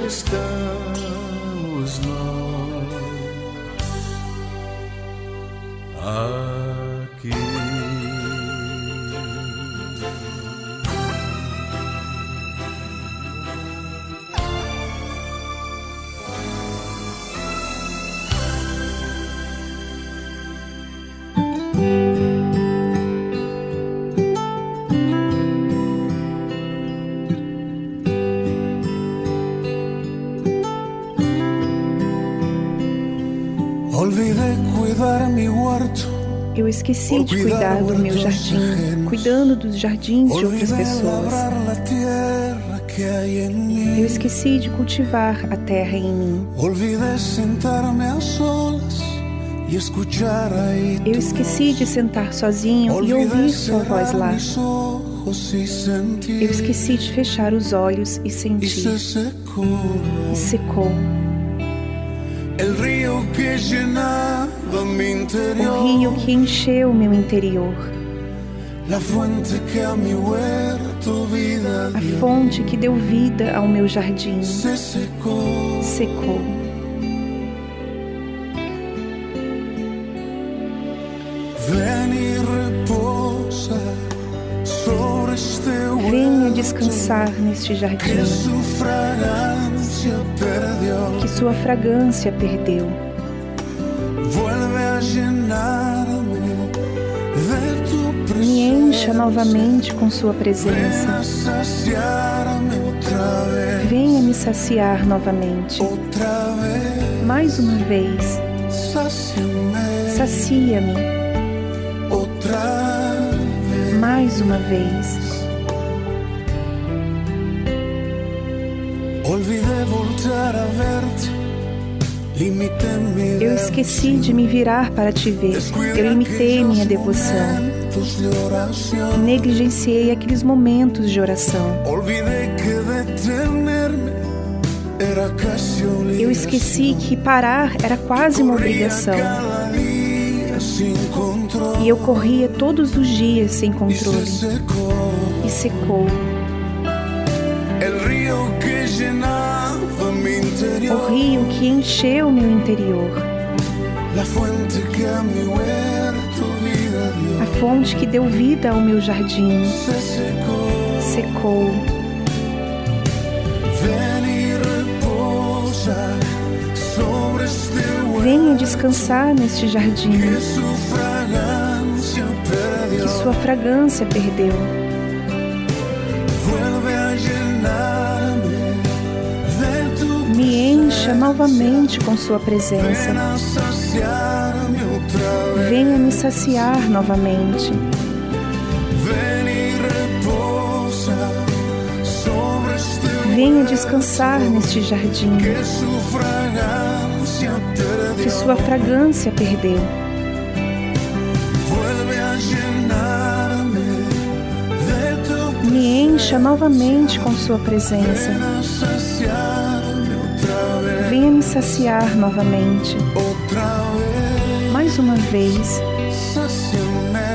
Estamos esqueci de cuidar do meu jardim, cuidando dos jardins de outras pessoas. Eu esqueci de cultivar a terra em mim. Eu esqueci de sentar sozinho e ouvir sua voz lá. Eu esqueci de fechar os olhos e sentir. E secou. el río que interior. O rio que encheu meu interior. A fonte que deu vida ao meu jardim. Secou. Venha descansar neste jardim que sua fragrância perdeu. Encha novamente com sua presença. Venha me saciar novamente. Mais uma vez. Sacia-me. Mais uma vez. Olvidé voltar a verte. Eu esqueci de me virar para te ver. Eu limitei minha devoção. Negligenciei aqueles momentos de oração. Eu esqueci que parar era quase uma obrigação. E eu corria todos os dias sem controle. E secou. el río que llenaba mi O rio que encheu meu interior. A fonte que deu vida ao meu jardim. Secou. Venha descansar neste jardim que sua fragrância perdeu. Me encha novamente com sua presença. Venha me saciar novamente. Venha descansar neste jardim que sua fragrância perdeu. Me encha novamente com sua presença. Saciar novamente. Mais uma vez.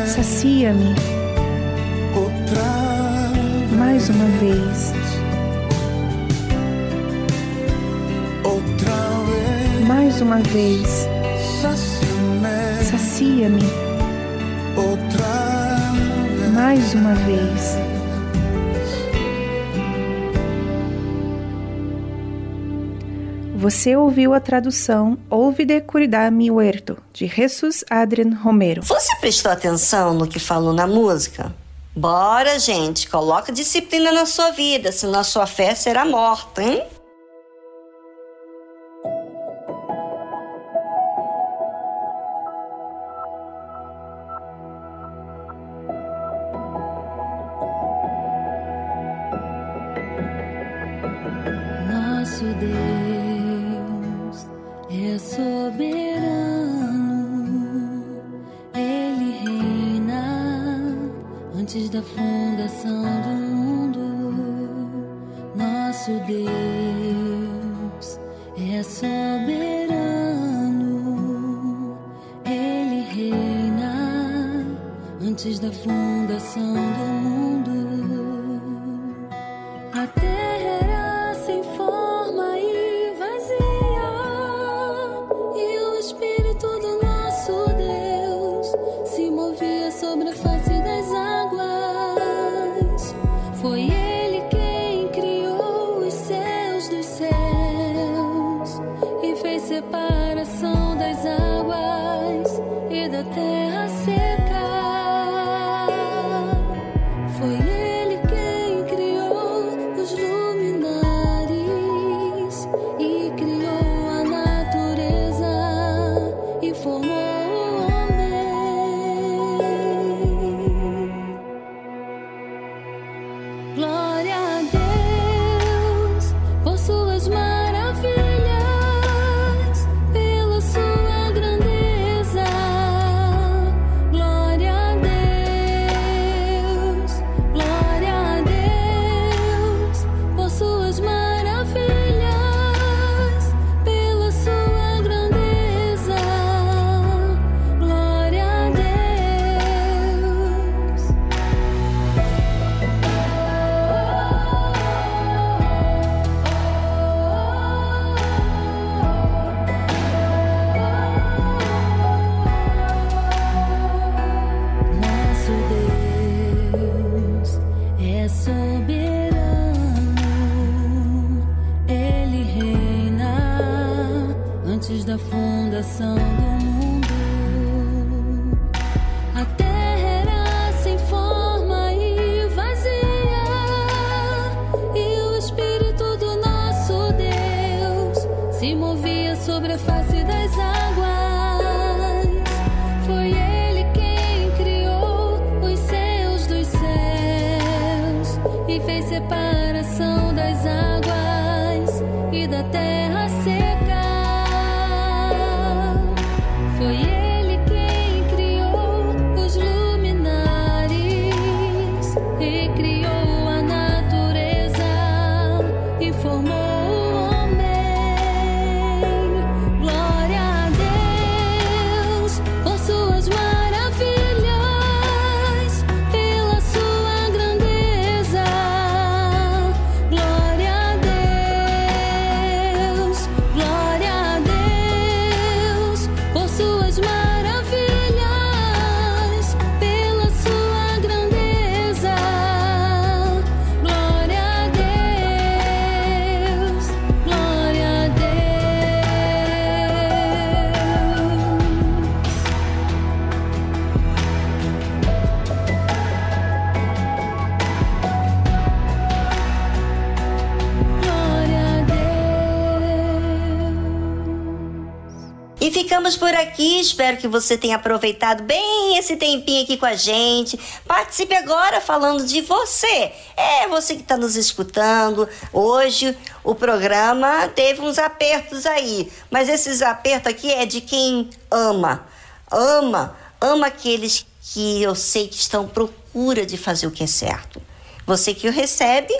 Sacia-me mais uma vez. Mais uma vez. Sacia-me. Mais uma vez. Você ouviu a tradução Ouve de mi huerto, de Jesus Adrian Romero. Você prestou atenção no que falou na música? Bora, gente, coloca disciplina na sua vida, senão a sua fé será morta, hein? Espero que você tenha aproveitado bem esse tempinho aqui com a gente. Participe agora falando de você. É você que está nos escutando. Hoje o programa teve uns apertos aí, mas esses apertos aqui é de quem ama. Ama, ama aqueles que eu sei que estão procura de fazer o que é certo. Você que o recebe,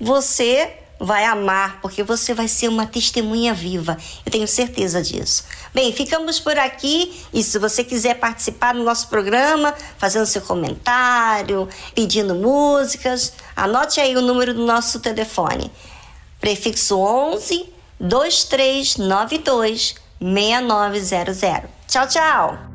você vai amar, porque você vai ser uma testemunha viva. Eu tenho certeza disso. Bem, ficamos por aqui e se você quiser participar do nosso programa, fazendo seu comentário, pedindo músicas, anote aí o número do nosso telefone. Prefixo 11 2392 6900. Tchau, tchau.